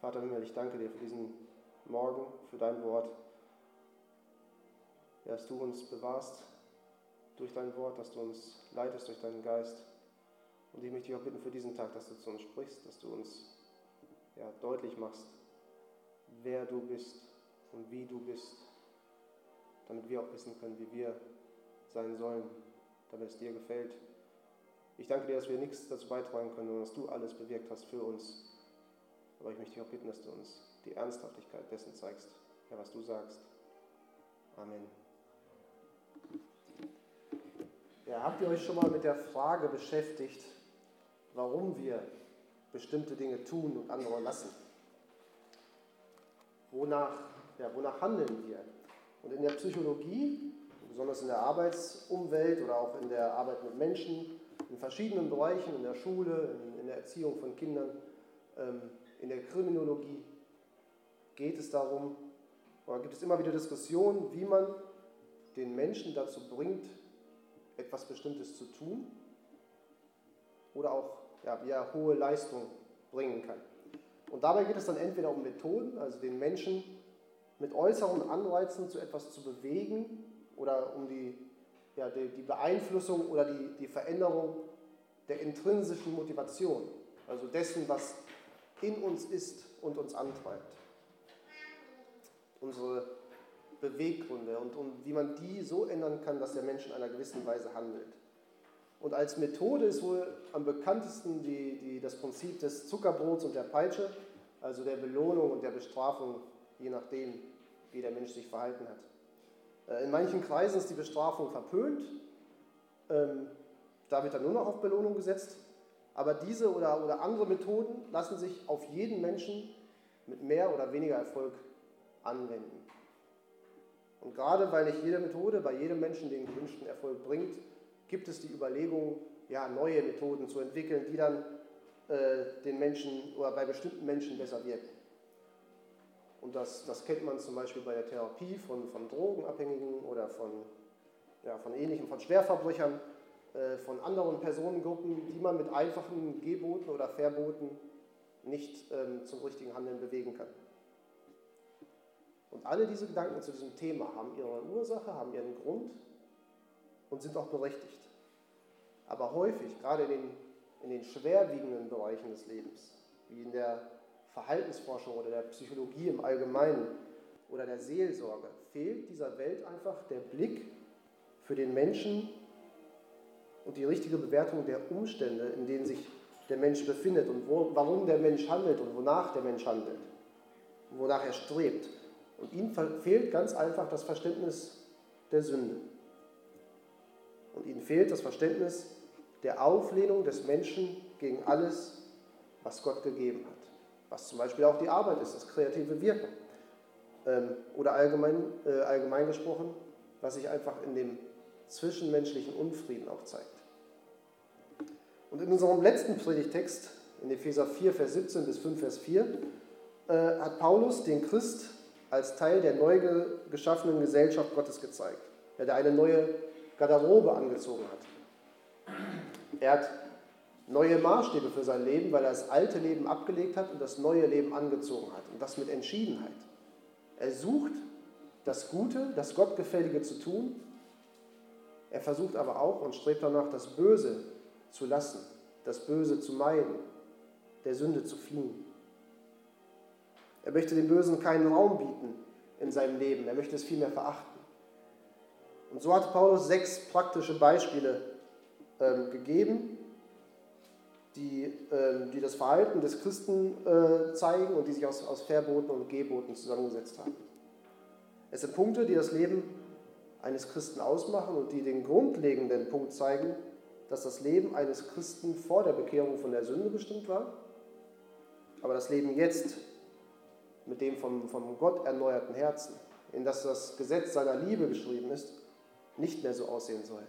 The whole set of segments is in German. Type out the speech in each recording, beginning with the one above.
Vater Himmel, ich danke dir für diesen Morgen, für dein Wort. Dass du uns bewahrst durch dein Wort, dass du uns leitest durch deinen Geist. Und ich möchte dich auch bitten für diesen Tag, dass du zu uns sprichst, dass du uns ja, deutlich machst, wer du bist und wie du bist, damit wir auch wissen können, wie wir sein sollen, damit es dir gefällt. Ich danke dir, dass wir nichts dazu beitragen können, sondern dass du alles bewirkt hast für uns. Aber ich möchte dich auch bitten, dass du uns die Ernsthaftigkeit dessen zeigst, ja, was du sagst. Amen. Ja, habt ihr euch schon mal mit der Frage beschäftigt, warum wir bestimmte Dinge tun und andere lassen? Wonach, ja, wonach handeln wir? Und in der Psychologie, besonders in der Arbeitsumwelt oder auch in der Arbeit mit Menschen, in verschiedenen Bereichen, in der Schule, in, in der Erziehung von Kindern, ähm, in der Kriminologie, geht es darum, oder gibt es immer wieder Diskussionen, wie man den Menschen dazu bringt, etwas Bestimmtes zu tun oder auch ja, wie er hohe Leistung bringen kann. Und dabei geht es dann entweder um Methoden, also den Menschen mit äußeren Anreizen zu etwas zu bewegen oder um die, ja, die, die Beeinflussung oder die, die Veränderung der intrinsischen Motivation, also dessen, was in uns ist und uns antreibt. Unsere Beweggründe und, und wie man die so ändern kann, dass der Mensch in einer gewissen Weise handelt. Und als Methode ist wohl am bekanntesten die, die, das Prinzip des Zuckerbrots und der Peitsche, also der Belohnung und der Bestrafung, je nachdem, wie der Mensch sich verhalten hat. Äh, in manchen Kreisen ist die Bestrafung verpönt, ähm, da wird dann nur noch auf Belohnung gesetzt, aber diese oder, oder andere Methoden lassen sich auf jeden Menschen mit mehr oder weniger Erfolg anwenden. Und gerade weil nicht jede Methode bei jedem Menschen den gewünschten Erfolg bringt, gibt es die Überlegung, ja, neue Methoden zu entwickeln, die dann äh, den Menschen oder bei bestimmten Menschen besser wirken. Und das, das kennt man zum Beispiel bei der Therapie von, von Drogenabhängigen oder von, ja, von ähnlichen, von Schwerverbrechern, von anderen Personengruppen, die man mit einfachen Geboten oder Verboten nicht ähm, zum richtigen Handeln bewegen kann. Und alle diese Gedanken zu diesem Thema haben ihre Ursache, haben ihren Grund und sind auch berechtigt. Aber häufig, gerade in den, in den schwerwiegenden Bereichen des Lebens, wie in der Verhaltensforschung oder der Psychologie im Allgemeinen oder der Seelsorge, fehlt dieser Welt einfach der Blick für den Menschen und die richtige Bewertung der Umstände, in denen sich der Mensch befindet und wo, warum der Mensch handelt und wonach der Mensch handelt, wonach er strebt. Und ihnen fehlt ganz einfach das Verständnis der Sünde. Und ihnen fehlt das Verständnis der Auflehnung des Menschen gegen alles, was Gott gegeben hat. Was zum Beispiel auch die Arbeit ist, das kreative Wirken. Ähm, oder allgemein, äh, allgemein gesprochen, was sich einfach in dem zwischenmenschlichen Unfrieden auch zeigt. Und in unserem letzten Predigtext, in Epheser 4, Vers 17 bis 5, Vers 4, äh, hat Paulus den Christ als Teil der neu geschaffenen Gesellschaft Gottes gezeigt, der eine neue Garderobe angezogen hat. Er hat neue Maßstäbe für sein Leben, weil er das alte Leben abgelegt hat und das neue Leben angezogen hat. Und das mit Entschiedenheit. Er sucht das Gute, das Gottgefällige zu tun. Er versucht aber auch und strebt danach, das Böse zu lassen, das Böse zu meiden, der Sünde zu fliehen. Er möchte dem Bösen keinen Raum bieten in seinem Leben. Er möchte es vielmehr verachten. Und so hat Paulus sechs praktische Beispiele ähm, gegeben, die, ähm, die das Verhalten des Christen äh, zeigen und die sich aus, aus Verboten und Geboten zusammengesetzt haben. Es sind Punkte, die das Leben eines Christen ausmachen und die den grundlegenden Punkt zeigen, dass das Leben eines Christen vor der Bekehrung von der Sünde bestimmt war, aber das Leben jetzt mit dem vom, vom Gott erneuerten Herzen, in das das Gesetz seiner Liebe geschrieben ist, nicht mehr so aussehen soll,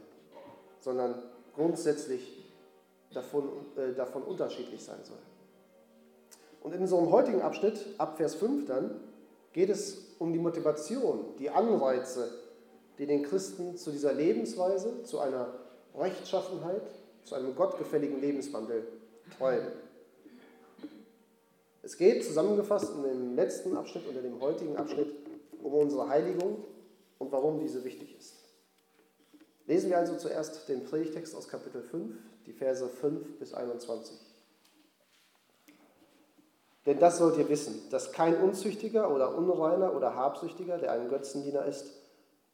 sondern grundsätzlich davon, äh, davon unterschiedlich sein soll. Und in unserem heutigen Abschnitt, ab Vers 5 dann, geht es um die Motivation, die Anreize, die den Christen zu dieser Lebensweise, zu einer Rechtschaffenheit, zu einem gottgefälligen Lebenswandel treiben. Es geht zusammengefasst in dem letzten Abschnitt in dem heutigen Abschnitt um unsere Heiligung und warum diese wichtig ist. Lesen wir also zuerst den Predigtext aus Kapitel 5, die Verse 5 bis 21. Denn das sollt ihr wissen, dass kein Unzüchtiger oder Unreiner oder Habsüchtiger, der ein Götzendiener ist,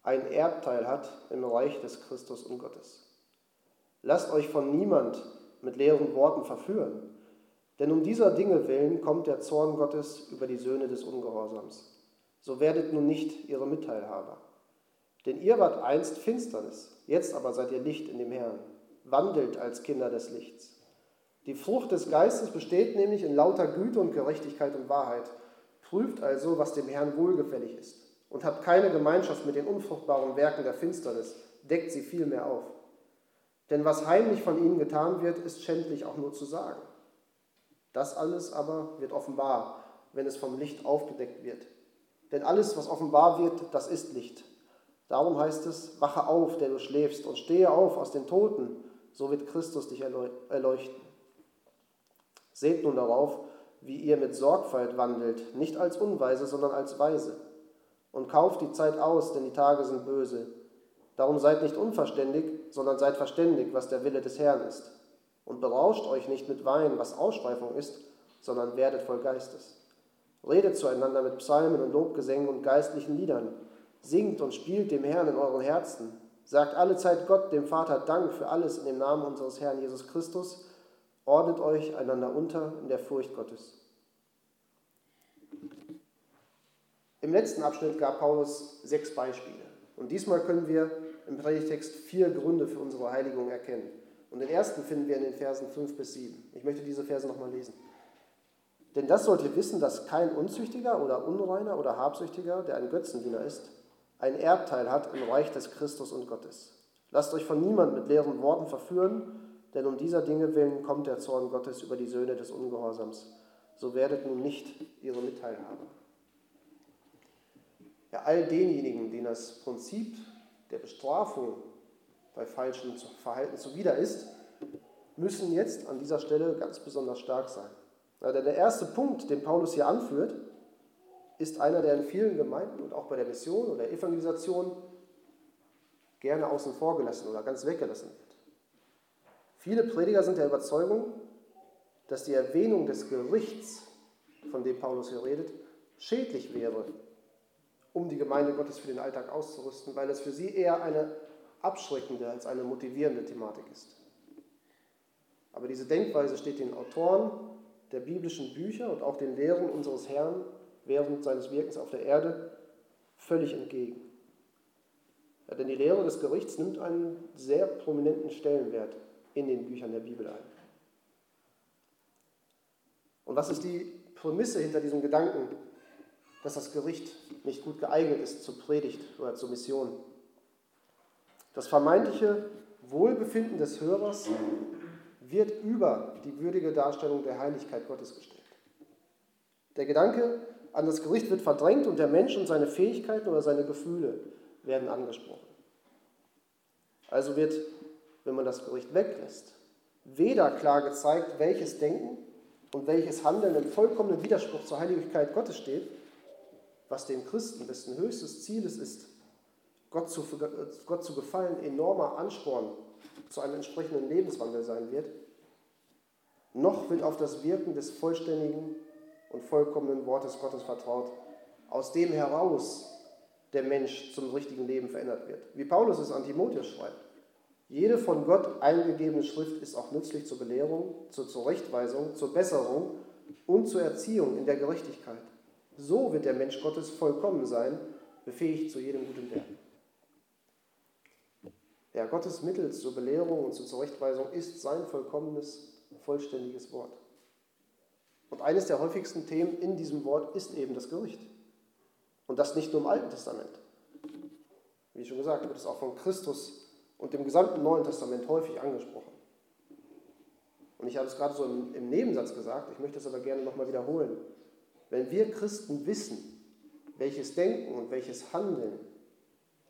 ein Erbteil hat im Reich des Christus und Gottes. Lasst euch von niemand mit leeren Worten verführen, denn um dieser Dinge willen kommt der Zorn Gottes über die Söhne des Ungehorsams. So werdet nun nicht ihre Mitteilhaber. Denn ihr wart einst Finsternis, jetzt aber seid ihr Licht in dem Herrn. Wandelt als Kinder des Lichts. Die Frucht des Geistes besteht nämlich in lauter Güte und Gerechtigkeit und Wahrheit. Prüft also, was dem Herrn wohlgefällig ist. Und habt keine Gemeinschaft mit den unfruchtbaren Werken der Finsternis, deckt sie vielmehr auf. Denn was heimlich von ihnen getan wird, ist schändlich auch nur zu sagen. Das alles aber wird offenbar, wenn es vom Licht aufgedeckt wird. Denn alles, was offenbar wird, das ist Licht. Darum heißt es, wache auf, der du schläfst, und stehe auf aus den Toten, so wird Christus dich erleuchten. Seht nun darauf, wie ihr mit Sorgfalt wandelt, nicht als Unweise, sondern als Weise. Und kauft die Zeit aus, denn die Tage sind böse. Darum seid nicht unverständig, sondern seid verständig, was der Wille des Herrn ist. Und berauscht euch nicht mit Wein, was Ausschweifung ist, sondern werdet voll Geistes. Redet zueinander mit Psalmen und Lobgesängen und geistlichen Liedern. Singt und spielt dem Herrn in euren Herzen. Sagt alle Zeit Gott, dem Vater, Dank für alles in dem Namen unseres Herrn Jesus Christus Ordnet euch einander unter in der Furcht Gottes. Im letzten Abschnitt gab Paulus sechs Beispiele. Und diesmal können wir im Predigtext vier Gründe für unsere Heiligung erkennen. Und den ersten finden wir in den Versen 5 bis 7. Ich möchte diese Verse nochmal lesen. Denn das sollt ihr wissen, dass kein Unzüchtiger oder Unreiner oder Habsüchtiger, der ein Götzendiener ist, ein Erbteil hat im Reich des Christus und Gottes. Lasst euch von niemand mit leeren Worten verführen, denn um dieser Dinge willen kommt der Zorn Gottes über die Söhne des Ungehorsams. So werdet nun nicht ihre Mitteilhaber. Ja, all denjenigen, denen das Prinzip der Bestrafung bei falschem Verhalten zuwider ist, müssen jetzt an dieser Stelle ganz besonders stark sein. Der erste Punkt, den Paulus hier anführt, ist einer, der in vielen Gemeinden und auch bei der Mission oder Evangelisation gerne außen vor gelassen oder ganz weggelassen wird. Viele Prediger sind der Überzeugung, dass die Erwähnung des Gerichts, von dem Paulus hier redet, schädlich wäre, um die Gemeinde Gottes für den Alltag auszurüsten, weil es für sie eher eine abschreckende als eine motivierende Thematik ist. Aber diese Denkweise steht den Autoren der biblischen Bücher und auch den Lehren unseres Herrn während seines Wirkens auf der Erde völlig entgegen. Ja, denn die Lehre des Gerichts nimmt einen sehr prominenten Stellenwert in den Büchern der Bibel ein. Und was ist die Prämisse hinter diesem Gedanken, dass das Gericht nicht gut geeignet ist zur Predigt oder zur Mission? Das vermeintliche Wohlbefinden des Hörers wird über die würdige Darstellung der Heiligkeit Gottes gestellt. Der Gedanke an das Gericht wird verdrängt und der Mensch und seine Fähigkeiten oder seine Gefühle werden angesprochen. Also wird wenn man das Gericht weglässt, weder klar gezeigt, welches Denken und welches Handeln im vollkommenen Widerspruch zur Heiligkeit Gottes steht, was dem Christen, dessen höchstes Ziel es ist, Gott zu, Gott zu gefallen, enormer Ansporn zu einem entsprechenden Lebenswandel sein wird, noch wird auf das Wirken des vollständigen und vollkommenen Wortes Gottes vertraut, aus dem heraus der Mensch zum richtigen Leben verändert wird. Wie Paulus es an Timotheus schreibt. Jede von Gott eingegebene Schrift ist auch nützlich zur Belehrung, zur Zurechtweisung, zur Besserung und zur Erziehung in der Gerechtigkeit. So wird der Mensch Gottes vollkommen sein, befähigt zu jedem guten Werk. Ja, Gottes Mittel zur Belehrung und zur Zurechtweisung ist sein vollkommenes, vollständiges Wort. Und eines der häufigsten Themen in diesem Wort ist eben das Gericht. Und das nicht nur im Alten Testament. Wie schon gesagt, wird es auch von Christus und im gesamten Neuen Testament häufig angesprochen. Und ich habe es gerade so im, im Nebensatz gesagt, ich möchte es aber gerne nochmal wiederholen. Wenn wir Christen wissen, welches Denken und welches Handeln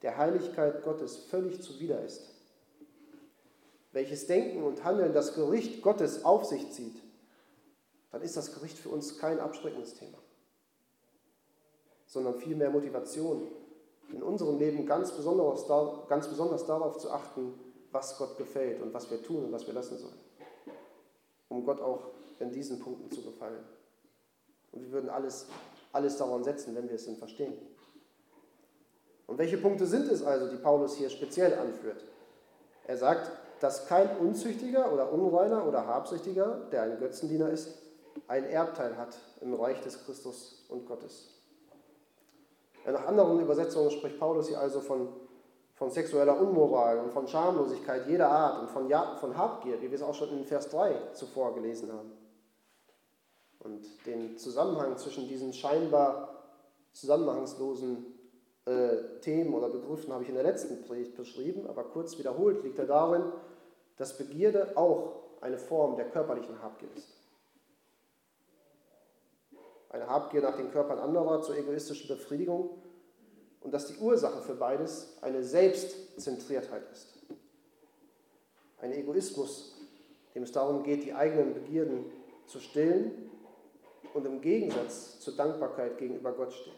der Heiligkeit Gottes völlig zuwider ist, welches Denken und Handeln das Gericht Gottes auf sich zieht, dann ist das Gericht für uns kein abschreckendes Thema, sondern vielmehr Motivation, in unserem Leben ganz besonders, ganz besonders darauf zu achten, was Gott gefällt und was wir tun und was wir lassen sollen, um Gott auch in diesen Punkten zu gefallen. Und wir würden alles, alles daran setzen, wenn wir es denn verstehen. Und welche Punkte sind es also, die Paulus hier speziell anführt? Er sagt, dass kein Unzüchtiger oder Unreiner oder Habsüchtiger, der ein Götzendiener ist, ein Erbteil hat im Reich des Christus und Gottes. Nach anderen Übersetzungen spricht Paulus hier also von, von sexueller Unmoral und von Schamlosigkeit jeder Art und von, von Habgier, wie wir es auch schon in Vers 3 zuvor gelesen haben. Und den Zusammenhang zwischen diesen scheinbar zusammenhangslosen äh, Themen oder Begriffen habe ich in der letzten Predigt beschrieben, aber kurz wiederholt liegt er darin, dass Begierde auch eine Form der körperlichen Habgier ist. Eine Habgier nach den Körpern anderer zur egoistischen Befriedigung und dass die Ursache für beides eine Selbstzentriertheit ist. Ein Egoismus, dem es darum geht, die eigenen Begierden zu stillen und im Gegensatz zur Dankbarkeit gegenüber Gott steht.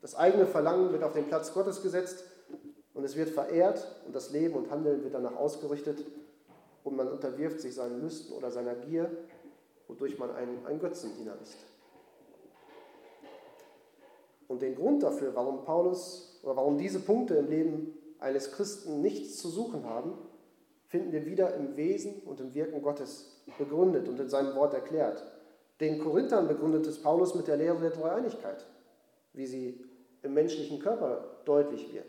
Das eigene Verlangen wird auf den Platz Gottes gesetzt und es wird verehrt und das Leben und Handeln wird danach ausgerichtet und man unterwirft sich seinen Lüsten oder seiner Gier, wodurch man ein, ein Götzendiener ist. Und den Grund dafür, warum Paulus oder warum diese Punkte im Leben eines Christen nichts zu suchen haben, finden wir wieder im Wesen und im Wirken Gottes begründet und in seinem Wort erklärt. Den Korinthern begründet es Paulus mit der Lehre der Dreieinigkeit, wie sie im menschlichen Körper deutlich wird.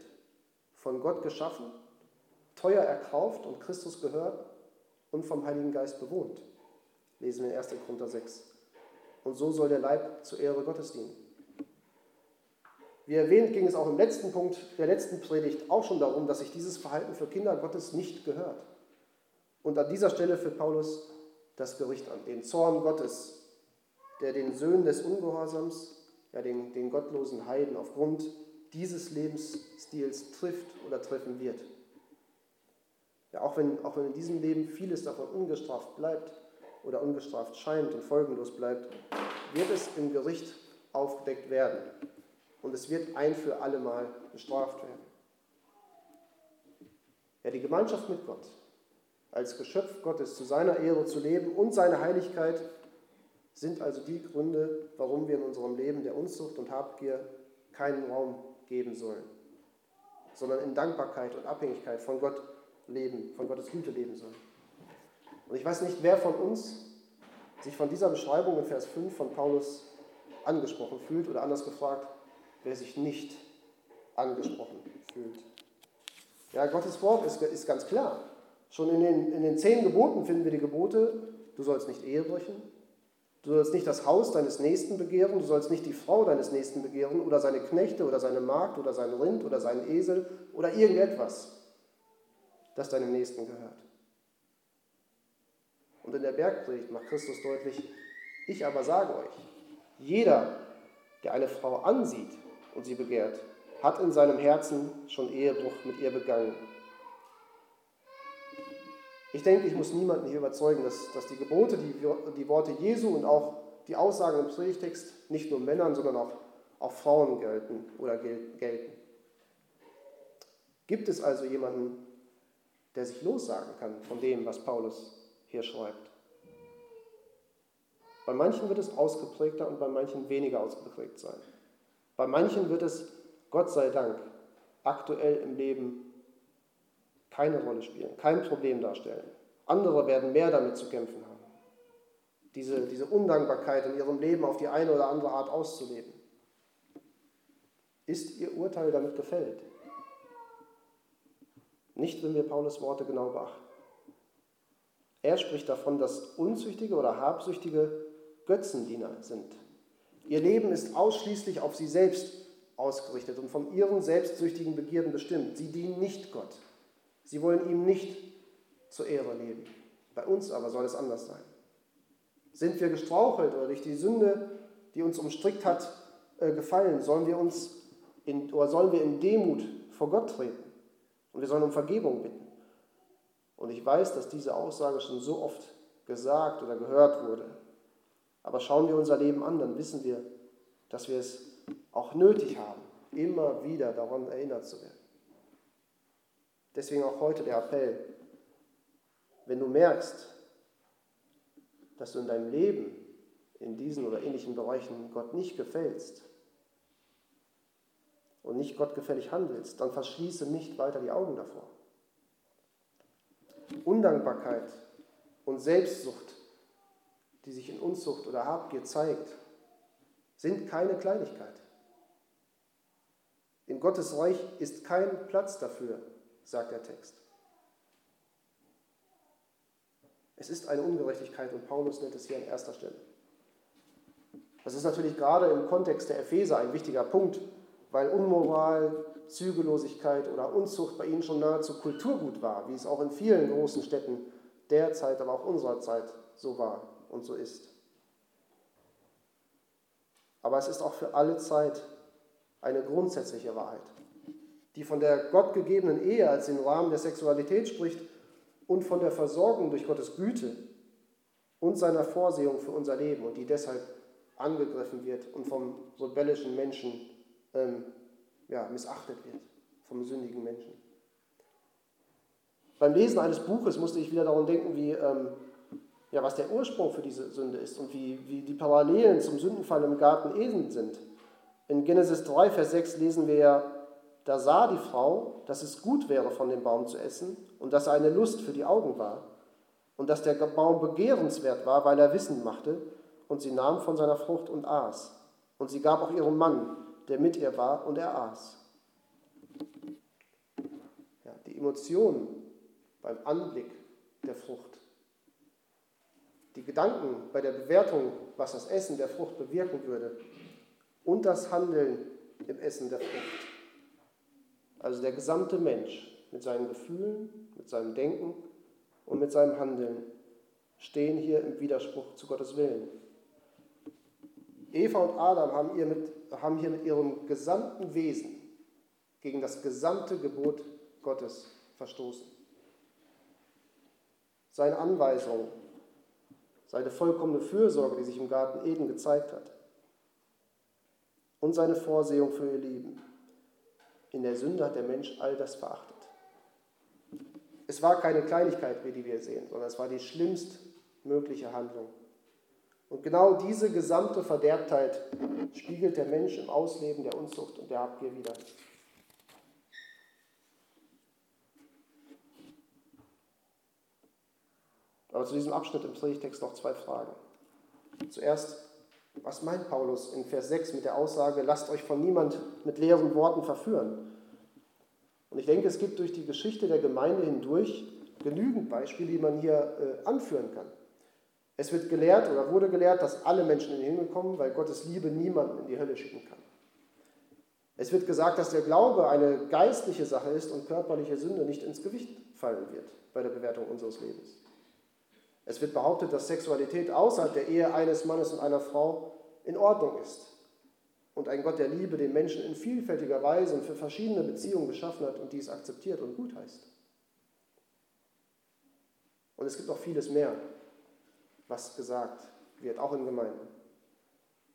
Von Gott geschaffen, teuer erkauft und Christus gehört und vom Heiligen Geist bewohnt. Lesen wir in 1. Korinther 6. Und so soll der Leib zur Ehre Gottes dienen. Wie erwähnt, ging es auch im letzten Punkt der letzten Predigt auch schon darum, dass sich dieses Verhalten für Kinder Gottes nicht gehört. Und an dieser Stelle führt Paulus das Gericht an, den Zorn Gottes, der den Söhnen des Ungehorsams, ja den, den gottlosen Heiden aufgrund dieses Lebensstils trifft oder treffen wird. Ja, auch, wenn, auch wenn in diesem Leben vieles davon ungestraft bleibt oder ungestraft scheint und folgenlos bleibt, wird es im Gericht aufgedeckt werden und es wird ein für alle Mal bestraft werden. Ja, die Gemeinschaft mit Gott, als Geschöpf Gottes zu seiner Ehre zu leben und seine Heiligkeit, sind also die Gründe, warum wir in unserem Leben der Unzucht und Habgier keinen Raum geben sollen, sondern in Dankbarkeit und Abhängigkeit von Gott leben, von Gottes Güte leben sollen. Und ich weiß nicht, wer von uns sich von dieser Beschreibung in Vers 5 von Paulus angesprochen fühlt oder anders gefragt, wer sich nicht angesprochen fühlt. Ja, Gottes Wort ist, ist ganz klar. Schon in den, in den zehn Geboten finden wir die Gebote, du sollst nicht Ehe brechen, du sollst nicht das Haus deines Nächsten begehren, du sollst nicht die Frau deines Nächsten begehren oder seine Knechte oder seine Magd oder sein Rind oder seinen Esel oder irgendetwas, das deinem Nächsten gehört. Und in der Bergpredigt macht Christus deutlich, ich aber sage euch, jeder, der eine Frau ansieht und sie begehrt, hat in seinem Herzen schon Ehebruch mit ihr begangen. Ich denke, ich muss niemanden hier überzeugen, dass, dass die Gebote, die, die Worte Jesu und auch die Aussagen im Predigtext nicht nur Männern, sondern auch, auch Frauen gelten oder gelten. Gibt es also jemanden, der sich lossagen kann von dem, was Paulus hier schreibt? Bei manchen wird es ausgeprägter und bei manchen weniger ausgeprägt sein. Bei manchen wird es, Gott sei Dank, aktuell im Leben keine Rolle spielen, kein Problem darstellen. Andere werden mehr damit zu kämpfen haben, diese, diese Undankbarkeit in ihrem Leben auf die eine oder andere Art auszuleben. Ist ihr Urteil damit gefällt? Nicht, wenn wir Paulus Worte genau beachten. Er spricht davon, dass Unzüchtige oder Habsüchtige Götzendiener sind. Ihr Leben ist ausschließlich auf sie selbst ausgerichtet und von ihren selbstsüchtigen Begierden bestimmt. Sie dienen nicht Gott. Sie wollen ihm nicht zur Ehre leben. Bei uns aber soll es anders sein. Sind wir gestrauchelt oder durch die Sünde, die uns umstrickt hat, äh, gefallen, sollen wir uns in, oder sollen wir in Demut vor Gott treten und wir sollen um Vergebung bitten. Und ich weiß, dass diese Aussage schon so oft gesagt oder gehört wurde. Aber schauen wir unser Leben an, dann wissen wir, dass wir es auch nötig haben, immer wieder daran erinnert zu werden. Deswegen auch heute der Appell, wenn du merkst, dass du in deinem Leben in diesen oder ähnlichen Bereichen Gott nicht gefällst und nicht gottgefällig handelst, dann verschließe nicht weiter die Augen davor. Undankbarkeit und Selbstsucht, die sich in Unzucht oder Habgier zeigt, sind keine Kleinigkeit. In Gottes Reich ist kein Platz dafür, sagt der Text. Es ist eine Ungerechtigkeit und Paulus nennt es hier an erster Stelle. Das ist natürlich gerade im Kontext der Epheser ein wichtiger Punkt, weil Unmoral, Zügellosigkeit oder Unzucht bei ihnen schon nahezu Kulturgut war, wie es auch in vielen großen Städten der Zeit, aber auch unserer Zeit so war und so ist. Aber es ist auch für alle Zeit eine grundsätzliche Wahrheit, die von der gottgegebenen Ehe als den Rahmen der Sexualität spricht und von der Versorgung durch Gottes Güte und seiner Vorsehung für unser Leben und die deshalb angegriffen wird und vom rebellischen Menschen ähm, ja, missachtet wird, vom sündigen Menschen. Beim Lesen eines Buches musste ich wieder daran denken, wie, ähm, ja, was der Ursprung für diese Sünde ist und wie, wie die Parallelen zum Sündenfall im Garten Eden sind. In Genesis 3, Vers 6 lesen wir ja, da sah die Frau, dass es gut wäre, von dem Baum zu essen und dass er eine Lust für die Augen war und dass der Baum begehrenswert war, weil er Wissen machte und sie nahm von seiner Frucht und aß. Und sie gab auch ihrem Mann, der mit ihr war, und er aß. Ja, die Emotionen beim Anblick der Frucht, die Gedanken bei der Bewertung, was das Essen der Frucht bewirken würde, und das Handeln im Essen der Frucht. Also der gesamte Mensch mit seinen Gefühlen, mit seinem Denken und mit seinem Handeln stehen hier im Widerspruch zu Gottes Willen. Eva und Adam haben, ihr mit, haben hier mit ihrem gesamten Wesen gegen das gesamte Gebot Gottes verstoßen. Seine Anweisung, seine vollkommene Fürsorge, die sich im Garten Eden gezeigt hat, und seine Vorsehung für ihr Leben. In der Sünde hat der Mensch all das verachtet. Es war keine Kleinigkeit, wie die wir sehen, sondern es war die schlimmst mögliche Handlung und genau diese gesamte Verderbtheit spiegelt der Mensch im Ausleben der Unzucht und der Habgier wieder. Aber zu diesem Abschnitt im Predigtext noch zwei Fragen. Zuerst, was meint Paulus in Vers 6 mit der Aussage, lasst euch von niemand mit leeren Worten verführen? Und ich denke, es gibt durch die Geschichte der Gemeinde hindurch genügend Beispiele, die man hier äh, anführen kann. Es wird gelehrt oder wurde gelehrt, dass alle Menschen in den Himmel kommen, weil Gottes Liebe niemanden in die Hölle schicken kann. Es wird gesagt, dass der Glaube eine geistliche Sache ist und körperliche Sünde nicht ins Gewicht fallen wird bei der Bewertung unseres Lebens. Es wird behauptet, dass Sexualität außerhalb der Ehe eines Mannes und einer Frau in Ordnung ist und ein Gott der Liebe den Menschen in vielfältiger Weise und für verschiedene Beziehungen geschaffen hat und dies akzeptiert und gut heißt. Und es gibt noch vieles mehr, was gesagt wird, auch in Gemeinden.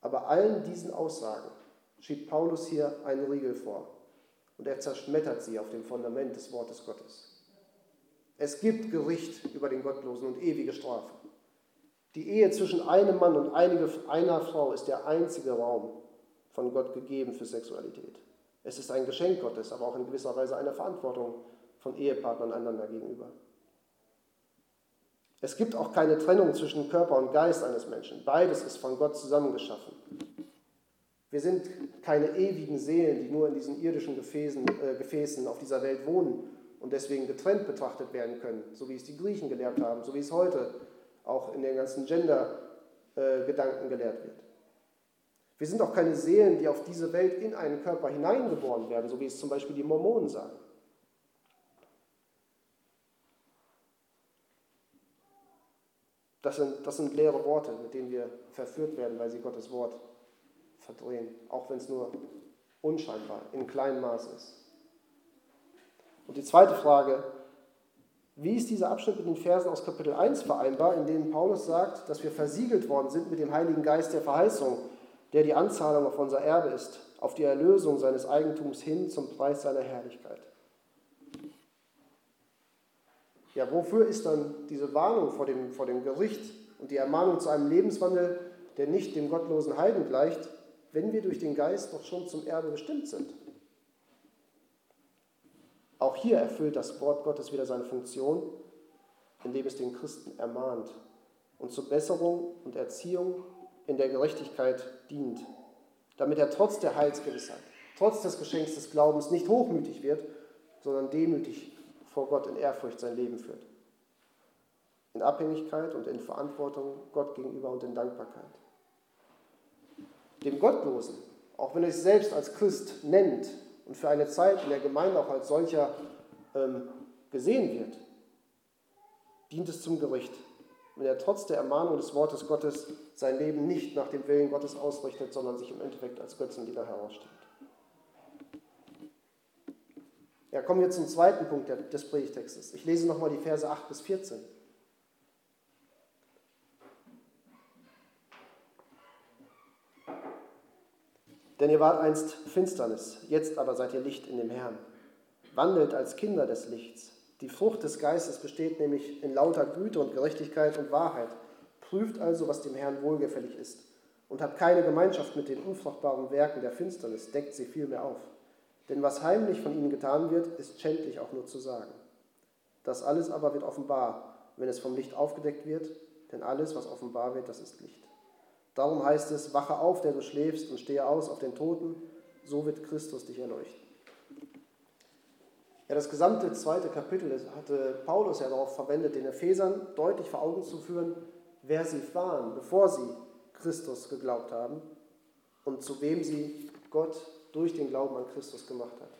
Aber allen diesen Aussagen schiebt Paulus hier einen Riegel vor und er zerschmettert sie auf dem Fundament des Wortes Gottes. Es gibt Gericht über den Gottlosen und ewige Strafe. Die Ehe zwischen einem Mann und einer Frau ist der einzige Raum von Gott gegeben für Sexualität. Es ist ein Geschenk Gottes, aber auch in gewisser Weise eine Verantwortung von Ehepartnern einander gegenüber. Es gibt auch keine Trennung zwischen Körper und Geist eines Menschen. Beides ist von Gott zusammengeschaffen. Wir sind keine ewigen Seelen, die nur in diesen irdischen Gefäßen, äh, Gefäßen auf dieser Welt wohnen und deswegen getrennt betrachtet werden können, so wie es die Griechen gelehrt haben, so wie es heute auch in den ganzen Gender-Gedanken gelehrt wird. Wir sind auch keine Seelen, die auf diese Welt in einen Körper hineingeboren werden, so wie es zum Beispiel die Mormonen sagen. Das sind, das sind leere Worte, mit denen wir verführt werden, weil sie Gottes Wort verdrehen, auch wenn es nur unscheinbar, in kleinem Maß ist. Und die zweite Frage, Wie ist dieser Abschnitt mit den Versen aus Kapitel 1 vereinbar, in denen Paulus sagt, dass wir versiegelt worden sind mit dem Heiligen Geist der Verheißung, der die Anzahlung auf unser Erbe ist, auf die Erlösung seines Eigentums hin zum Preis seiner Herrlichkeit? Ja, wofür ist dann diese Warnung vor dem, vor dem Gericht und die Ermahnung zu einem Lebenswandel, der nicht dem gottlosen Heiden gleicht, wenn wir durch den Geist doch schon zum Erbe bestimmt sind? Auch hier erfüllt das Wort Gottes wieder seine Funktion, indem es den Christen ermahnt und zur Besserung und Erziehung in der Gerechtigkeit dient, damit er trotz der Heilsgewissheit, trotz des Geschenks des Glaubens nicht hochmütig wird, sondern demütig vor Gott in Ehrfurcht sein Leben führt. In Abhängigkeit und in Verantwortung Gott gegenüber und in Dankbarkeit. Dem Gottlosen, auch wenn er sich selbst als Christ nennt, und für eine Zeit in der Gemeinde auch als solcher ähm, gesehen wird, dient es zum Gericht, wenn er trotz der Ermahnung des Wortes Gottes sein Leben nicht nach dem Willen Gottes ausrichtet, sondern sich im Endeffekt als Götzendiener herausstellt. Ja, kommen wir zum zweiten Punkt des Predigtextes. Ich lese nochmal die Verse 8 bis 14. Denn ihr wart einst Finsternis, jetzt aber seid ihr Licht in dem Herrn. Wandelt als Kinder des Lichts. Die Frucht des Geistes besteht nämlich in lauter Güte und Gerechtigkeit und Wahrheit. Prüft also, was dem Herrn wohlgefällig ist. Und habt keine Gemeinschaft mit den unfruchtbaren Werken der Finsternis, deckt sie vielmehr auf. Denn was heimlich von ihnen getan wird, ist schändlich auch nur zu sagen. Das alles aber wird offenbar, wenn es vom Licht aufgedeckt wird, denn alles, was offenbar wird, das ist Licht. Darum heißt es, wache auf, der du schläfst, und stehe aus auf den Toten, so wird Christus dich erleuchten. Ja, das gesamte zweite Kapitel hatte Paulus ja darauf verwendet, den Ephesern deutlich vor Augen zu führen, wer sie waren, bevor sie Christus geglaubt haben und zu wem sie Gott durch den Glauben an Christus gemacht hat.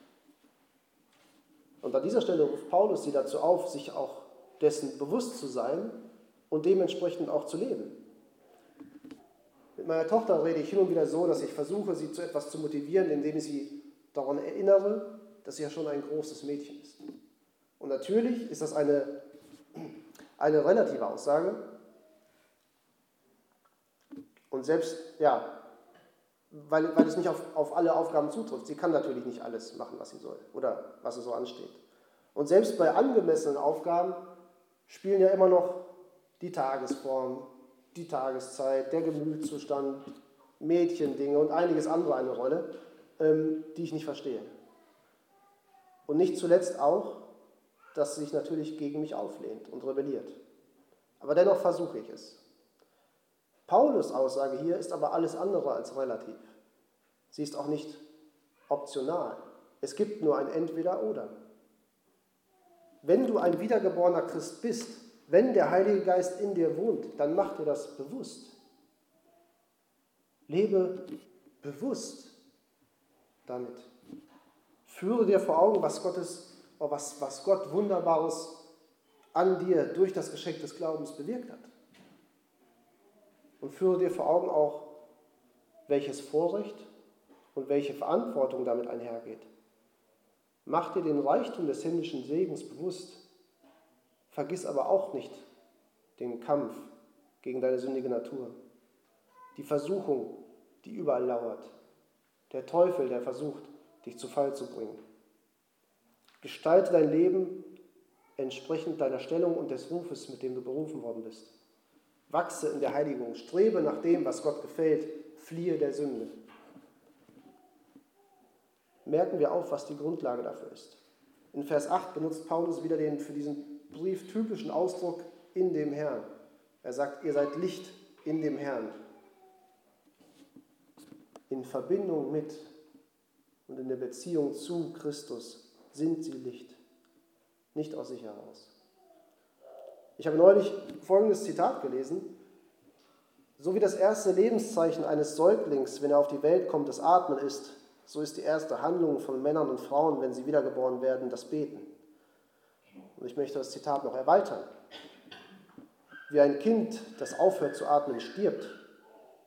Und an dieser Stelle ruft Paulus sie dazu auf, sich auch dessen bewusst zu sein und dementsprechend auch zu leben. Mit meiner Tochter rede ich hin und wieder so, dass ich versuche, sie zu etwas zu motivieren, indem ich sie daran erinnere, dass sie ja schon ein großes Mädchen ist. Und natürlich ist das eine, eine relative Aussage. Und selbst, ja, weil, weil es nicht auf, auf alle Aufgaben zutrifft. Sie kann natürlich nicht alles machen, was sie soll oder was ihr so ansteht. Und selbst bei angemessenen Aufgaben spielen ja immer noch die Tagesform, die Tageszeit, der Gemütszustand, Mädchendinge und einiges andere eine Rolle, ähm, die ich nicht verstehe. Und nicht zuletzt auch, dass sie sich natürlich gegen mich auflehnt und rebelliert. Aber dennoch versuche ich es. Paulus Aussage hier ist aber alles andere als relativ. Sie ist auch nicht optional. Es gibt nur ein Entweder-Oder. Wenn du ein wiedergeborener Christ bist, wenn der Heilige Geist in dir wohnt, dann mach dir das bewusst. Lebe bewusst damit. Führe dir vor Augen, was, Gottes, was, was Gott Wunderbares an dir durch das Geschenk des Glaubens bewirkt hat. Und führe dir vor Augen auch, welches Vorrecht und welche Verantwortung damit einhergeht. Mach dir den Reichtum des himmlischen Segens bewusst Vergiss aber auch nicht den Kampf gegen deine sündige Natur, die Versuchung, die überall lauert, der Teufel, der versucht, dich zu Fall zu bringen. Gestalte dein Leben entsprechend deiner Stellung und des Rufes, mit dem du berufen worden bist. Wachse in der Heiligung, strebe nach dem, was Gott gefällt, fliehe der Sünde. Merken wir auf, was die Grundlage dafür ist. In Vers 8 benutzt Paulus wieder den für diesen Brief typischen Ausdruck in dem Herrn. Er sagt, ihr seid Licht in dem Herrn. In Verbindung mit und in der Beziehung zu Christus sind sie Licht, nicht aus sich heraus. Ich habe neulich folgendes Zitat gelesen. So wie das erste Lebenszeichen eines Säuglings, wenn er auf die Welt kommt, das Atmen ist, so ist die erste Handlung von Männern und Frauen, wenn sie wiedergeboren werden, das Beten. Und ich möchte das Zitat noch erweitern. Wie ein Kind, das aufhört zu atmen, stirbt,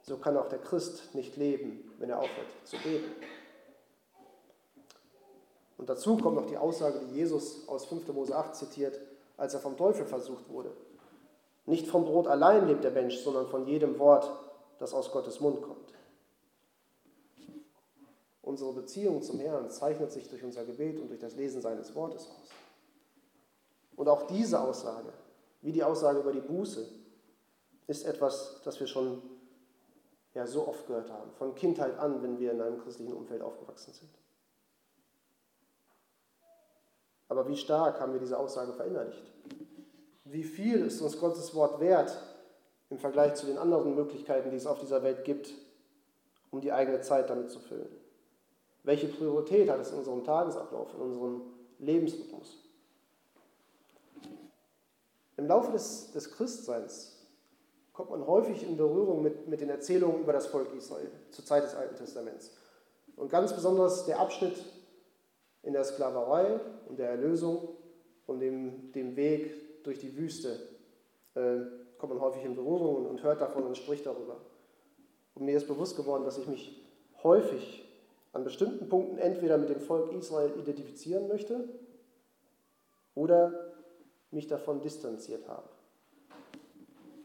so kann auch der Christ nicht leben, wenn er aufhört zu beten. Und dazu kommt noch die Aussage, die Jesus aus 5. Mose 8 zitiert, als er vom Teufel versucht wurde. Nicht vom Brot allein lebt der Mensch, sondern von jedem Wort, das aus Gottes Mund kommt. Unsere Beziehung zum Herrn zeichnet sich durch unser Gebet und durch das Lesen seines Wortes aus. Und auch diese Aussage, wie die Aussage über die Buße, ist etwas, das wir schon ja, so oft gehört haben, von Kindheit an, wenn wir in einem christlichen Umfeld aufgewachsen sind. Aber wie stark haben wir diese Aussage verinnerlicht? Wie viel ist uns Gottes Wort wert im Vergleich zu den anderen Möglichkeiten, die es auf dieser Welt gibt, um die eigene Zeit damit zu füllen? Welche Priorität hat es in unserem Tagesablauf, in unserem Lebensrhythmus? Im Laufe des, des Christseins kommt man häufig in Berührung mit, mit den Erzählungen über das Volk Israel zur Zeit des Alten Testaments. Und ganz besonders der Abschnitt in der Sklaverei und der Erlösung und dem, dem Weg durch die Wüste äh, kommt man häufig in Berührung und hört davon und spricht darüber. Und mir ist bewusst geworden, dass ich mich häufig an bestimmten Punkten entweder mit dem Volk Israel identifizieren möchte oder mich davon distanziert habe.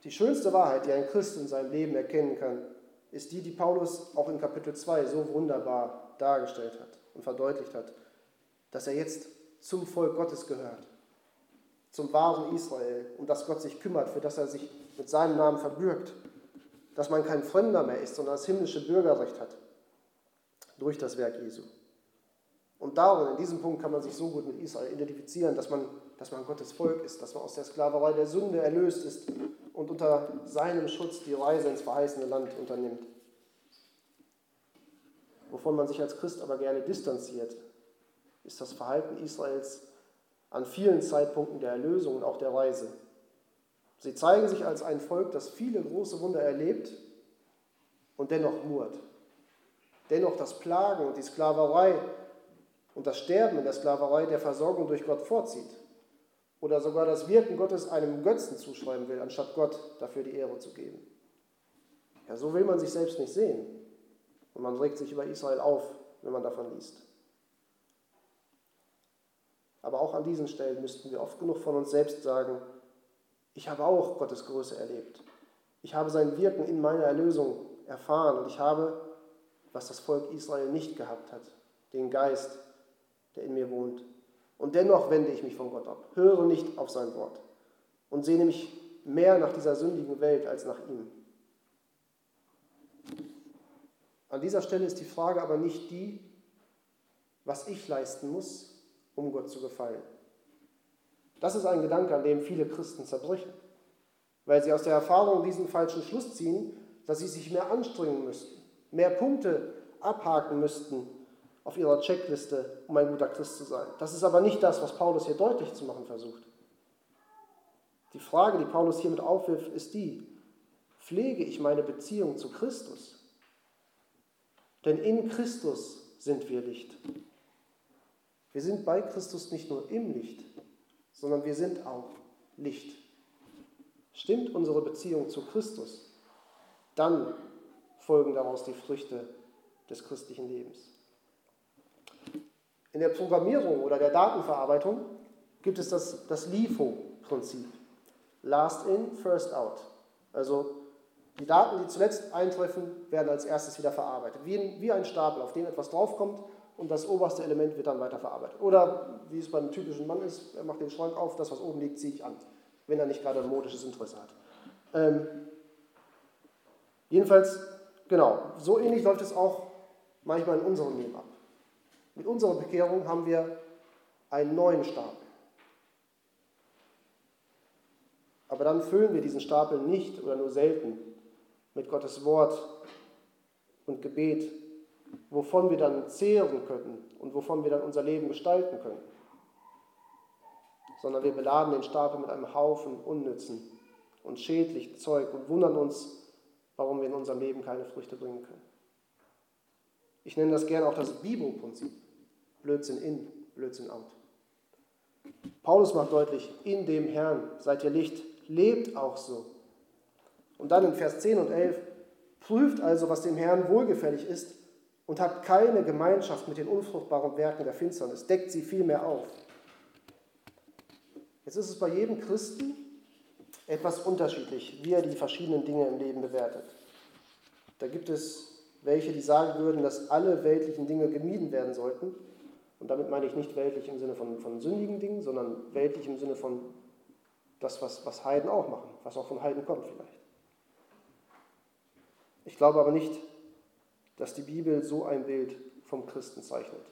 Die schönste Wahrheit, die ein Christ in seinem Leben erkennen kann, ist die, die Paulus auch in Kapitel 2 so wunderbar dargestellt hat und verdeutlicht hat dass er jetzt zum Volk Gottes gehört, zum wahren Israel, um das Gott sich kümmert, für das er sich mit seinem Namen verbürgt, dass man kein Fremder mehr ist, sondern das himmlische Bürgerrecht hat durch das Werk Jesu. Und darin, in diesem Punkt kann man sich so gut mit Israel identifizieren, dass man, dass man Gottes Volk ist, dass man aus der Sklaverei der Sünde erlöst ist und unter seinem Schutz die Reise ins verheißene Land unternimmt. Wovon man sich als Christ aber gerne distanziert, ist das Verhalten Israels an vielen Zeitpunkten der Erlösung und auch der Reise. Sie zeigen sich als ein Volk, das viele große Wunder erlebt und dennoch murrt. Dennoch das Plagen und die Sklaverei und das Sterben in der Sklaverei der Versorgung durch Gott vorzieht. Oder sogar das Wirken Gottes einem Götzen zuschreiben will, anstatt Gott dafür die Ehre zu geben. Ja, so will man sich selbst nicht sehen. Und man regt sich über Israel auf, wenn man davon liest. Aber auch an diesen Stellen müssten wir oft genug von uns selbst sagen, ich habe auch Gottes Größe erlebt. Ich habe sein Wirken in meiner Erlösung erfahren und ich habe, was das Volk Israel nicht gehabt hat, den Geist, der in mir wohnt. Und dennoch wende ich mich von Gott ab, höre nicht auf sein Wort und sehne mich mehr nach dieser sündigen Welt als nach ihm. An dieser Stelle ist die Frage aber nicht die, was ich leisten muss, um Gott zu gefallen. Das ist ein Gedanke, an dem viele Christen zerbrechen, weil sie aus der Erfahrung diesen falschen Schluss ziehen, dass sie sich mehr anstrengen müssten, mehr Punkte abhaken müssten auf ihrer Checkliste, um ein guter Christ zu sein. Das ist aber nicht das, was Paulus hier deutlich zu machen versucht. Die Frage, die Paulus hiermit aufwirft, ist die, pflege ich meine Beziehung zu Christus? Denn in Christus sind wir Licht. Wir sind bei Christus nicht nur im Licht, sondern wir sind auch Licht. Stimmt unsere Beziehung zu Christus, dann folgen daraus die Früchte des christlichen Lebens. In der Programmierung oder der Datenverarbeitung gibt es das, das LIFO-Prinzip. Last in, first out. Also die Daten, die zuletzt eintreffen, werden als erstes wieder verarbeitet. Wie ein, wie ein Stapel, auf den etwas draufkommt und das oberste Element wird dann weiterverarbeitet. Oder wie es beim typischen Mann ist, er macht den Schrank auf, das, was oben liegt, ziehe ich an, wenn er nicht gerade ein modisches Interesse hat. Ähm, jedenfalls, genau, so ähnlich läuft es auch manchmal in unserem Leben ab. Mit unserer Bekehrung haben wir einen neuen Stapel. Aber dann füllen wir diesen Stapel nicht oder nur selten mit Gottes Wort und Gebet wovon wir dann zehren können und wovon wir dann unser Leben gestalten können. Sondern wir beladen den Stapel mit einem Haufen unnützen und schädlichen Zeug und wundern uns, warum wir in unserem Leben keine Früchte bringen können. Ich nenne das gerne auch das Bibo-Prinzip. Blödsinn in, Blödsinn out. Paulus macht deutlich, in dem Herrn seid ihr Licht, lebt auch so. Und dann in Vers 10 und 11, prüft also, was dem Herrn wohlgefällig ist und habt keine Gemeinschaft mit den unfruchtbaren Werken der Finsternis, deckt sie vielmehr auf. Jetzt ist es bei jedem Christen etwas unterschiedlich, wie er die verschiedenen Dinge im Leben bewertet. Da gibt es welche, die sagen würden, dass alle weltlichen Dinge gemieden werden sollten. Und damit meine ich nicht weltlich im Sinne von, von sündigen Dingen, sondern weltlich im Sinne von das, was, was Heiden auch machen, was auch von Heiden kommt vielleicht. Ich glaube aber nicht, dass die Bibel so ein Bild vom Christen zeichnet,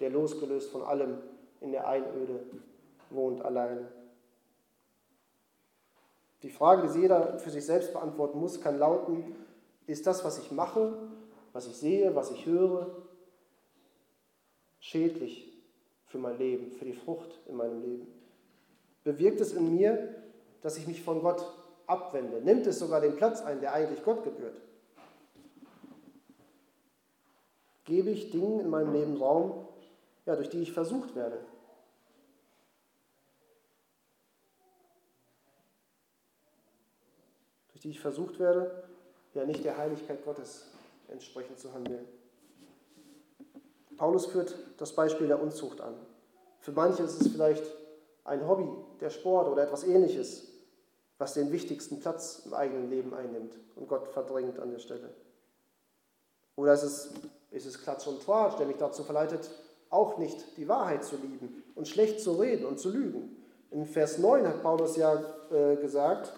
der losgelöst von allem in der Einöde wohnt allein. Die Frage, die jeder für sich selbst beantworten muss, kann lauten, ist das, was ich mache, was ich sehe, was ich höre, schädlich für mein Leben, für die Frucht in meinem Leben? Bewirkt es in mir, dass ich mich von Gott abwende? Nimmt es sogar den Platz ein, der eigentlich Gott gebührt? Gebe ich Dingen in meinem Leben Raum, ja, durch die ich versucht werde, die ich versucht werde, ja nicht der Heiligkeit Gottes entsprechend zu handeln. Paulus führt das Beispiel der Unzucht an. Für manche ist es vielleicht ein Hobby, der Sport oder etwas ähnliches, was den wichtigsten Platz im eigenen Leben einnimmt und Gott verdrängt an der Stelle. Oder ist es, ist es Klatsch und Tratsch, der mich dazu verleitet, auch nicht die Wahrheit zu lieben und schlecht zu reden und zu lügen. In Vers 9 hat Paulus ja äh, gesagt,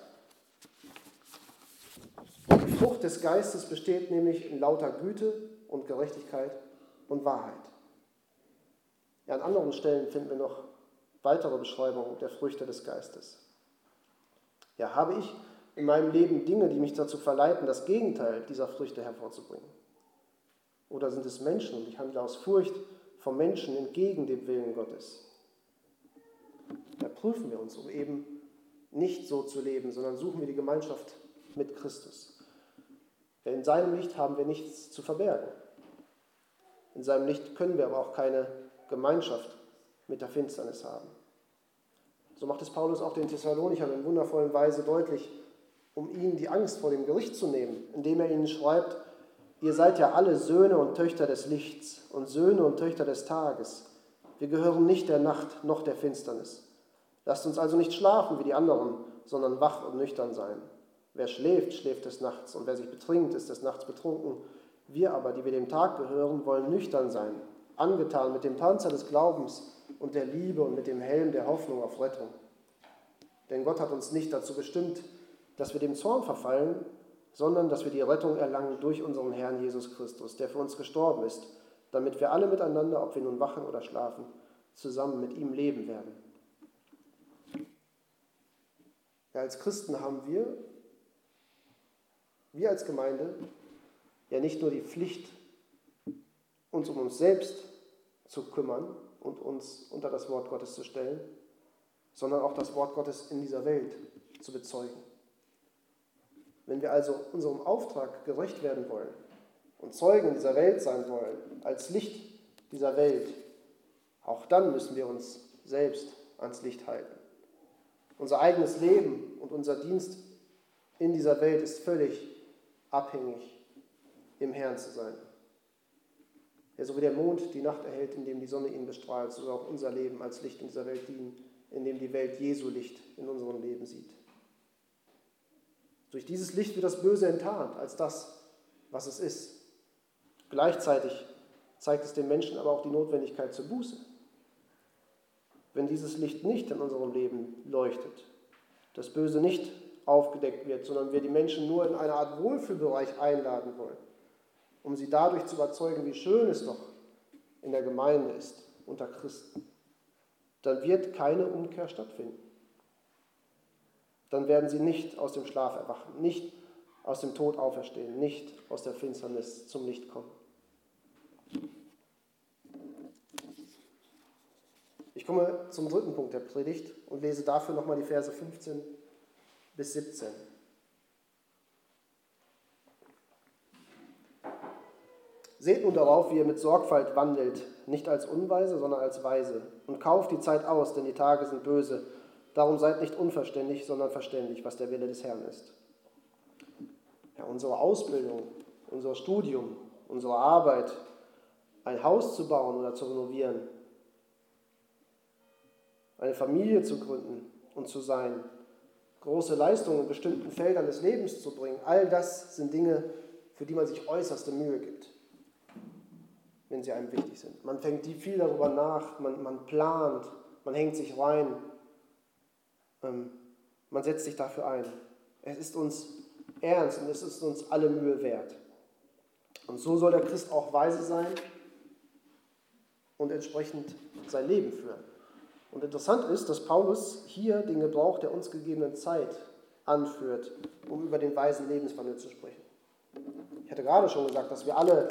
die Frucht des Geistes besteht nämlich in lauter Güte und Gerechtigkeit und Wahrheit. Ja, an anderen Stellen finden wir noch weitere Beschreibungen der Früchte des Geistes. Ja, habe ich in meinem Leben Dinge, die mich dazu verleiten, das Gegenteil dieser Früchte hervorzubringen? Oder sind es Menschen und ich handle aus Furcht vom Menschen entgegen dem Willen Gottes? Da prüfen wir uns, um eben nicht so zu leben, sondern suchen wir die Gemeinschaft mit Christus. Denn in seinem Licht haben wir nichts zu verbergen. In seinem Licht können wir aber auch keine Gemeinschaft mit der Finsternis haben. So macht es Paulus auch den Thessalonichern in wundervollen Weise deutlich, um ihnen die Angst vor dem Gericht zu nehmen, indem er ihnen schreibt, ihr seid ja alle Söhne und Töchter des Lichts und Söhne und Töchter des Tages. Wir gehören nicht der Nacht noch der Finsternis. Lasst uns also nicht schlafen wie die anderen, sondern wach und nüchtern sein. Wer schläft, schläft des Nachts, und wer sich betrinkt, ist des Nachts betrunken. Wir aber, die wir dem Tag gehören, wollen nüchtern sein, angetan mit dem Panzer des Glaubens und der Liebe und mit dem Helm der Hoffnung auf Rettung. Denn Gott hat uns nicht dazu bestimmt, dass wir dem Zorn verfallen, sondern dass wir die Rettung erlangen durch unseren Herrn Jesus Christus, der für uns gestorben ist, damit wir alle miteinander, ob wir nun wachen oder schlafen, zusammen mit ihm leben werden. Ja, als Christen haben wir wir als Gemeinde ja nicht nur die Pflicht, uns um uns selbst zu kümmern und uns unter das Wort Gottes zu stellen, sondern auch das Wort Gottes in dieser Welt zu bezeugen. Wenn wir also unserem Auftrag gerecht werden wollen und Zeugen dieser Welt sein wollen, als Licht dieser Welt, auch dann müssen wir uns selbst ans Licht halten. Unser eigenes Leben und unser Dienst in dieser Welt ist völlig abhängig im Herrn zu sein. Ja, so wie der Mond die Nacht erhält, indem die Sonne ihn bestrahlt, so soll auch unser Leben als Licht in dieser Welt dienen, indem die Welt Jesu Licht in unserem Leben sieht. Durch dieses Licht wird das Böse enttarnt als das, was es ist. Gleichzeitig zeigt es den Menschen aber auch die Notwendigkeit zur Buße. Wenn dieses Licht nicht in unserem Leben leuchtet, das Böse nicht aufgedeckt wird, sondern wir die Menschen nur in eine Art Wohlfühlbereich einladen wollen, um sie dadurch zu überzeugen, wie schön es doch in der Gemeinde ist unter Christen, dann wird keine Umkehr stattfinden. Dann werden sie nicht aus dem Schlaf erwachen, nicht aus dem Tod auferstehen, nicht aus der Finsternis zum Licht kommen. Ich komme zum dritten Punkt der Predigt und lese dafür nochmal die Verse 15 bis 17. Seht nun darauf, wie ihr mit Sorgfalt wandelt, nicht als Unweise, sondern als Weise, und kauft die Zeit aus, denn die Tage sind böse. Darum seid nicht unverständig, sondern verständig, was der Wille des Herrn ist. Ja, unsere Ausbildung, unser Studium, unsere Arbeit, ein Haus zu bauen oder zu renovieren, eine Familie zu gründen, und zu sein, große Leistungen in bestimmten Feldern des Lebens zu bringen, all das sind Dinge, für die man sich äußerste Mühe gibt, wenn sie einem wichtig sind. Man fängt viel darüber nach, man, man plant, man hängt sich rein, ähm, man setzt sich dafür ein. Es ist uns ernst und es ist uns alle Mühe wert. Und so soll der Christ auch weise sein und entsprechend sein Leben führen. Und interessant ist, dass Paulus hier den Gebrauch der uns gegebenen Zeit anführt, um über den weisen Lebenswandel zu sprechen. Ich hatte gerade schon gesagt, dass wir alle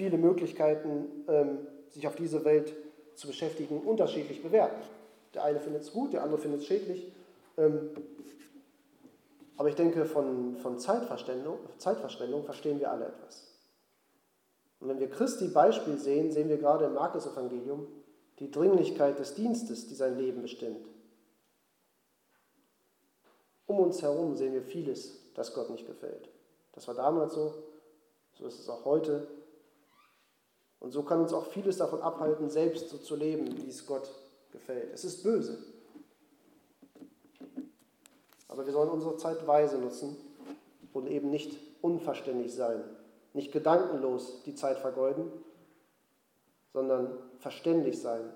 viele Möglichkeiten, ähm, sich auf diese Welt zu beschäftigen, unterschiedlich bewerten. Der eine findet es gut, der andere findet es schädlich. Ähm, aber ich denke, von, von Zeitverschwendung, Zeitverschwendung verstehen wir alle etwas. Und wenn wir Christi Beispiel sehen, sehen wir gerade im Markus-Evangelium die Dringlichkeit des Dienstes, die sein Leben bestimmt. Um uns herum sehen wir vieles, das Gott nicht gefällt. Das war damals so, so ist es auch heute. Und so kann uns auch vieles davon abhalten, selbst so zu leben, wie es Gott gefällt. Es ist böse. Aber wir sollen unsere Zeit weise nutzen und eben nicht unverständlich sein, nicht gedankenlos die Zeit vergeuden, sondern verständig sein,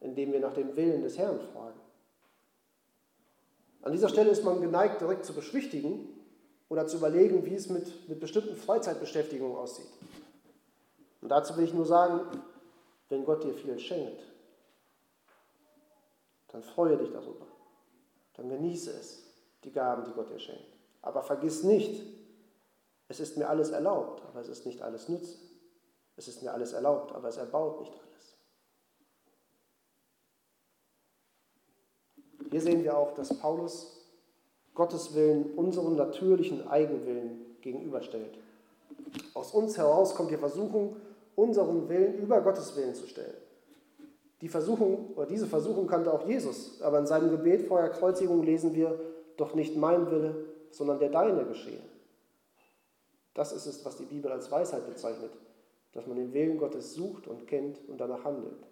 indem wir nach dem Willen des Herrn fragen. An dieser Stelle ist man geneigt, direkt zu beschwichtigen oder zu überlegen, wie es mit, mit bestimmten Freizeitbeschäftigungen aussieht. Und dazu will ich nur sagen, wenn Gott dir viel schenkt, dann freue dich darüber, dann genieße es, die Gaben, die Gott dir schenkt. Aber vergiss nicht, es ist mir alles erlaubt, aber es ist nicht alles Nütze. Es ist mir alles erlaubt, aber es erbaut nicht alles. Hier sehen wir auch, dass Paulus Gottes Willen unserem natürlichen Eigenwillen gegenüberstellt. Aus uns heraus kommt die Versuchung, unseren Willen über Gottes Willen zu stellen. Die Versuchung, oder diese Versuchung kannte auch Jesus, aber in seinem Gebet vor der Kreuzigung lesen wir, doch nicht mein Wille, sondern der deine geschehe. Das ist es, was die Bibel als Weisheit bezeichnet, dass man den Willen Gottes sucht und kennt und danach handelt.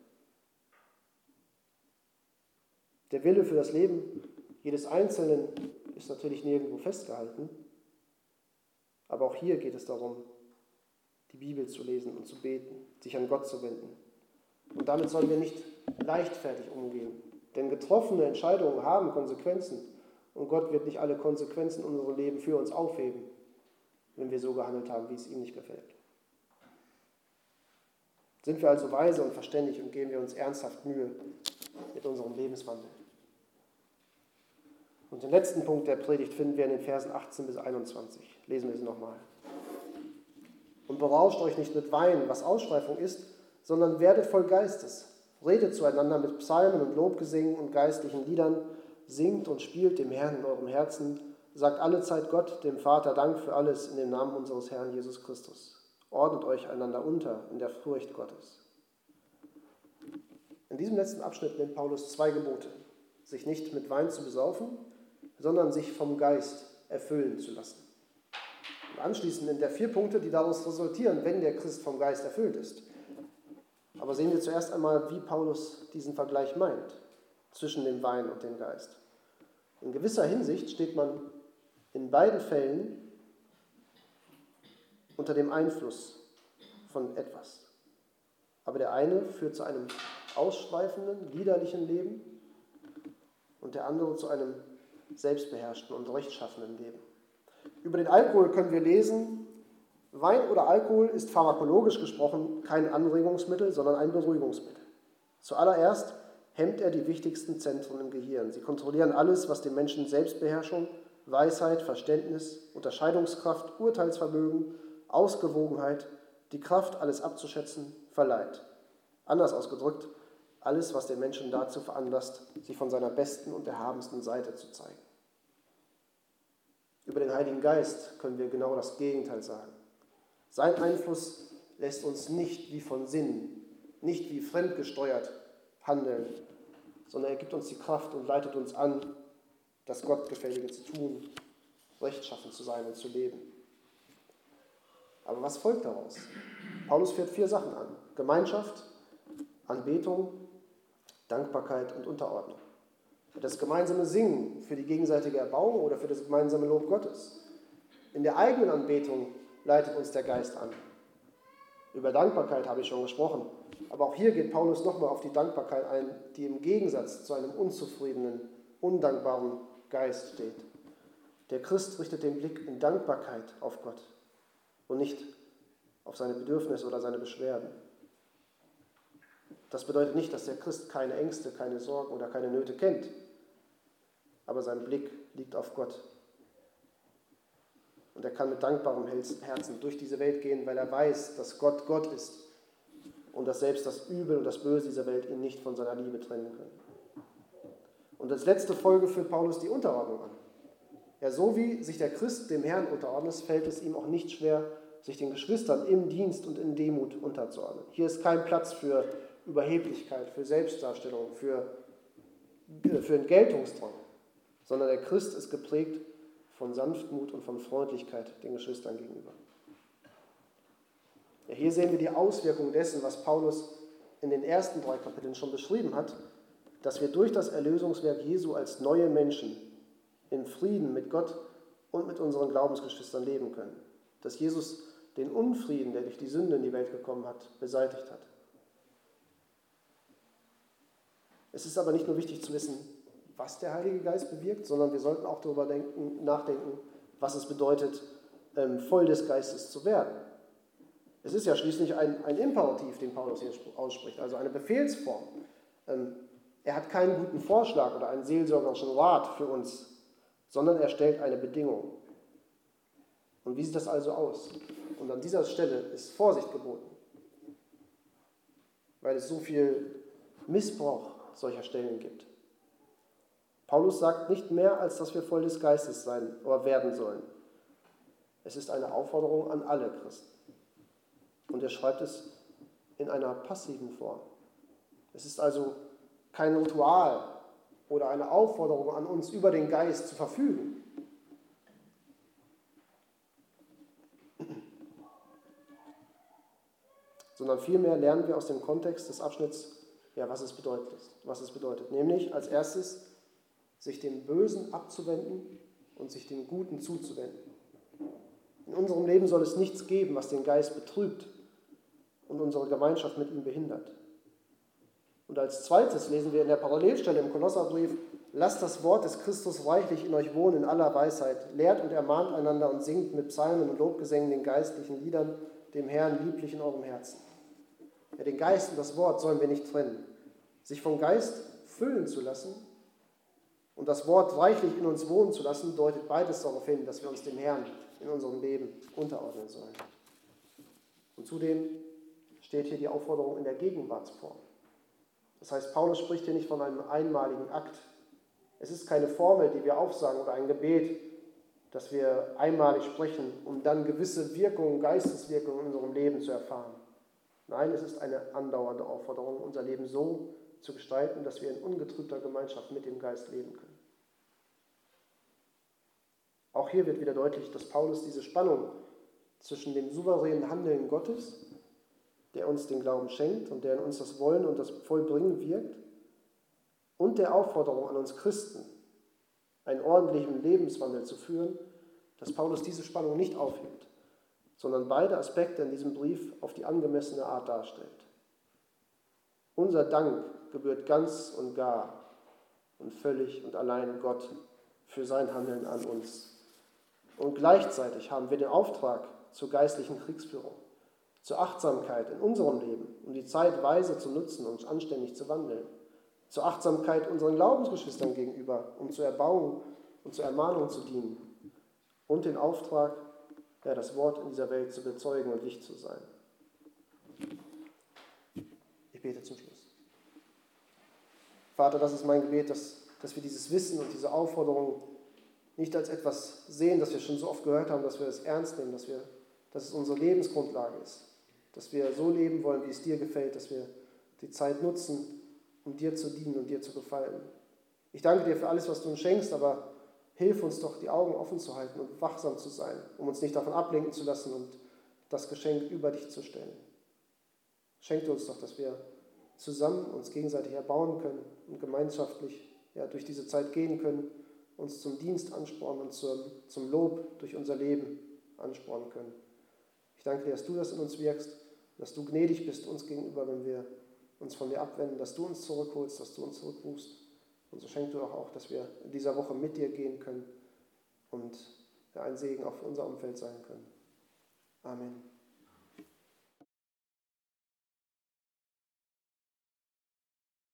Der Wille für das Leben jedes Einzelnen ist natürlich nirgendwo festgehalten, aber auch hier geht es darum, die Bibel zu lesen und zu beten, sich an Gott zu wenden. Und damit sollen wir nicht leichtfertig umgehen, denn getroffene Entscheidungen haben Konsequenzen und Gott wird nicht alle Konsequenzen unseres Lebens für uns aufheben, wenn wir so gehandelt haben, wie es ihm nicht gefällt. Sind wir also weise und verständig und geben wir uns ernsthaft Mühe mit unserem Lebenswandel. Und den letzten Punkt der Predigt finden wir in den Versen 18 bis 21. Lesen wir sie nochmal. Und berauscht euch nicht mit Wein, was Ausschweifung ist, sondern werdet voll Geistes. Redet zueinander mit Psalmen und Lobgesingen und geistlichen Liedern singt und spielt dem Herrn in eurem Herzen, sagt alle Zeit Gott, dem Vater, Dank für alles in dem Namen unseres Herrn Jesus Christus. Ordnet euch einander unter in der Furcht Gottes. In diesem letzten Abschnitt nennt Paulus zwei Gebote. Sich nicht mit Wein zu besaufen, sondern sich vom Geist erfüllen zu lassen. Anschließend nennt er vier Punkte, die daraus resultieren, wenn der Christ vom Geist erfüllt ist. Aber sehen wir zuerst einmal, wie Paulus diesen Vergleich meint zwischen dem Wein und dem Geist. In gewisser Hinsicht steht man in beiden Fällen unter dem Einfluss von etwas. Aber der eine führt zu einem ausschweifenden, liederlichen Leben und der andere zu einem selbstbeherrschten und rechtschaffenen Leben. Über den Alkohol können wir lesen, Wein oder Alkohol ist pharmakologisch gesprochen kein Anregungsmittel, sondern ein Beruhigungsmittel. Zuallererst hemmt er die wichtigsten Zentren im Gehirn. Sie kontrollieren alles, was dem Menschen Selbstbeherrschung, Weisheit, Verständnis, Unterscheidungskraft, Urteilsvermögen, Ausgewogenheit, die Kraft, alles abzuschätzen, verleiht. Anders ausgedrückt, alles, was den Menschen dazu veranlasst, sich von seiner besten und erhabensten Seite zu zeigen. Über den Heiligen Geist können wir genau das Gegenteil sagen. Sein Einfluss lässt uns nicht wie von Sinnen, nicht wie fremdgesteuert handeln, sondern er gibt uns die Kraft und leitet uns an, das Gottgefällige zu tun, rechtschaffen zu sein und zu leben. Aber was folgt daraus? Paulus führt vier Sachen an. Gemeinschaft, Anbetung, Dankbarkeit und Unterordnung. Für das gemeinsame Singen, für die gegenseitige Erbauung oder für das gemeinsame Lob Gottes. In der eigenen Anbetung leitet uns der Geist an. Über Dankbarkeit habe ich schon gesprochen. Aber auch hier geht Paulus nochmal auf die Dankbarkeit ein, die im Gegensatz zu einem unzufriedenen, undankbaren Geist steht. Der Christ richtet den Blick in Dankbarkeit auf Gott und nicht auf seine Bedürfnisse oder seine Beschwerden. Das bedeutet nicht, dass der Christ keine Ängste, keine Sorgen oder keine Nöte kennt, aber sein Blick liegt auf Gott. Und er kann mit dankbarem Herzen durch diese Welt gehen, weil er weiß, dass Gott Gott ist und dass selbst das Übel und das Böse dieser Welt ihn nicht von seiner Liebe trennen können. Und als letzte Folge führt Paulus die Unterordnung an. Ja, so wie sich der Christ dem Herrn unterordnet, fällt es ihm auch nicht schwer, sich den Geschwistern im Dienst und in Demut unterzuordnen. Hier ist kein Platz für Überheblichkeit, für Selbstdarstellung, für, für Entgeltungsdrang, sondern der Christ ist geprägt von Sanftmut und von Freundlichkeit den Geschwistern gegenüber. Ja, hier sehen wir die Auswirkungen dessen, was Paulus in den ersten drei Kapiteln schon beschrieben hat, dass wir durch das Erlösungswerk Jesu als neue Menschen in Frieden mit Gott und mit unseren Glaubensgeschwistern leben können. Dass Jesus den Unfrieden, der durch die Sünde in die Welt gekommen hat, beseitigt hat. Es ist aber nicht nur wichtig zu wissen, was der Heilige Geist bewirkt, sondern wir sollten auch darüber denken, nachdenken, was es bedeutet, ähm, voll des Geistes zu werden. Es ist ja schließlich ein, ein Imperativ, den Paulus hier ausspricht, also eine Befehlsform. Ähm, er hat keinen guten Vorschlag oder einen seelsorgerischen Rat für uns, sondern er stellt eine Bedingung. Und wie sieht das also aus? Und an dieser Stelle ist Vorsicht geboten, weil es so viel Missbrauch solcher Stellen gibt. Paulus sagt nicht mehr, als dass wir voll des Geistes sein oder werden sollen. Es ist eine Aufforderung an alle Christen. Und er schreibt es in einer passiven Form. Es ist also kein Ritual oder eine Aufforderung an uns, über den Geist zu verfügen. Sondern vielmehr lernen wir aus dem Kontext des Abschnitts, ja, was es bedeutet. Was es bedeutet. Nämlich als erstes, sich dem Bösen abzuwenden und sich dem Guten zuzuwenden. In unserem Leben soll es nichts geben, was den Geist betrübt und unsere Gemeinschaft mit ihm behindert. Und als zweites lesen wir in der Parallelstelle im Kolosserbrief, lasst das Wort des Christus reichlich in euch wohnen in aller Weisheit, lehrt und ermahnt einander und singt mit Psalmen und Lobgesängen den geistlichen Liedern dem Herrn lieblich in eurem Herzen. Ja, den Geist und das Wort sollen wir nicht trennen. Sich vom Geist füllen zu lassen und das Wort reichlich in uns wohnen zu lassen, deutet beides darauf hin, dass wir uns dem Herrn in unserem Leben unterordnen sollen. Und zudem steht hier die Aufforderung in der Gegenwartsform. Das heißt, Paulus spricht hier nicht von einem einmaligen Akt. Es ist keine Formel, die wir aufsagen oder ein Gebet, das wir einmalig sprechen, um dann gewisse Wirkungen, Geisteswirkungen in unserem Leben zu erfahren. Nein, es ist eine andauernde Aufforderung, unser Leben so zu gestalten, dass wir in ungetrübter Gemeinschaft mit dem Geist leben können. Auch hier wird wieder deutlich, dass Paulus diese Spannung zwischen dem souveränen Handeln Gottes, der uns den Glauben schenkt und der in uns das Wollen und das Vollbringen wirkt, und der Aufforderung an uns Christen, einen ordentlichen Lebenswandel zu führen, dass Paulus diese Spannung nicht aufhebt, sondern beide Aspekte in diesem Brief auf die angemessene Art darstellt. Unser Dank gebührt ganz und gar und völlig und allein Gott für sein Handeln an uns. Und gleichzeitig haben wir den Auftrag zur geistlichen Kriegsführung, zur Achtsamkeit in unserem Leben, um die Zeit weise zu nutzen und anständig zu wandeln, zur Achtsamkeit unseren Glaubensgeschwistern gegenüber, um zur Erbauung und zur Ermahnung zu dienen und den Auftrag, ja, das Wort in dieser Welt zu bezeugen und Licht zu sein. Ich bete zum Schluss. Vater, das ist mein Gebet, dass, dass wir dieses Wissen und diese Aufforderung nicht als etwas sehen, das wir schon so oft gehört haben, dass wir es ernst nehmen, dass, wir, dass es unsere Lebensgrundlage ist, dass wir so leben wollen, wie es dir gefällt, dass wir die Zeit nutzen, um dir zu dienen und dir zu gefallen. Ich danke dir für alles, was du uns schenkst, aber hilf uns doch, die Augen offen zu halten und wachsam zu sein, um uns nicht davon ablenken zu lassen und das Geschenk über dich zu stellen. Schenke uns doch, dass wir zusammen uns gegenseitig erbauen können und gemeinschaftlich ja, durch diese Zeit gehen können, uns zum Dienst anspornen und zum, zum Lob durch unser Leben anspornen können. Ich danke dir, dass du das in uns wirkst, dass du gnädig bist uns gegenüber, wenn wir uns von dir abwenden, dass du uns zurückholst, dass du uns zurückrufst. Und so schenk du auch, auch, dass wir in dieser Woche mit dir gehen können und ein Segen für unser Umfeld sein können. Amen.